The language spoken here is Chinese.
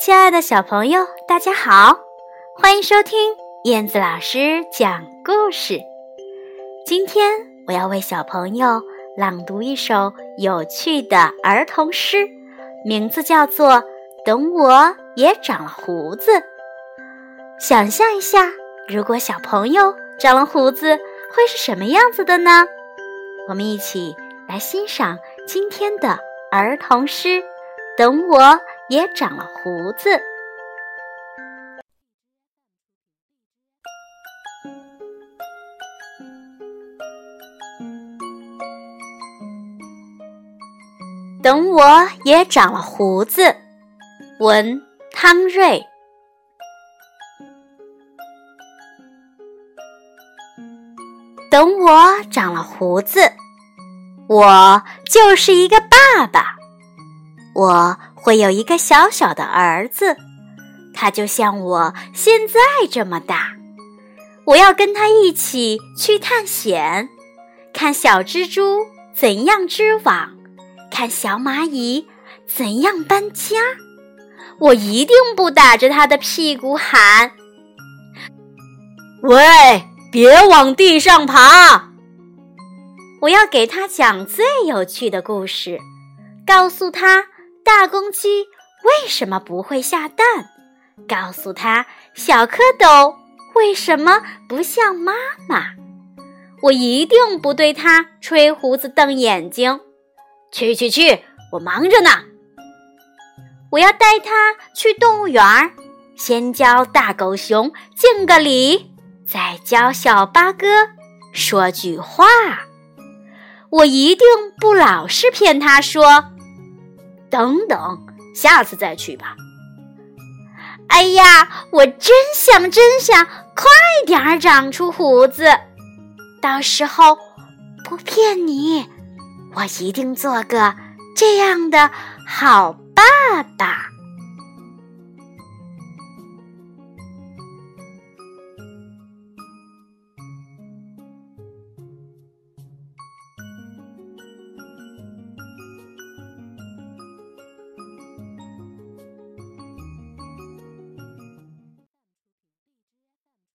亲爱的小朋友，大家好，欢迎收听燕子老师讲故事。今天我要为小朋友朗读一首有趣的儿童诗，名字叫做《等我也长了胡子》。想象一下，如果小朋友长了胡子，会是什么样子的呢？我们一起来欣赏今天的儿童诗。等我也长了胡子。等我也长了胡子。文汤瑞。等我长了胡子，我就是一个爸爸。我会有一个小小的儿子，他就像我现在这么大。我要跟他一起去探险，看小蜘蛛怎样织网，看小蚂蚁怎样搬家。我一定不打着他的屁股喊：“喂，别往地上爬！”我要给他讲最有趣的故事，告诉他。大公鸡为什么不会下蛋？告诉他，小蝌蚪为什么不像妈妈？我一定不对他吹胡子瞪眼睛。去去去，我忙着呢。我要带他去动物园儿，先教大狗熊敬个礼，再教小八哥说句话。我一定不老是骗他说。等等，下次再去吧。哎呀，我真想真想快点儿长出胡子，到时候不骗你，我一定做个这样的好爸爸。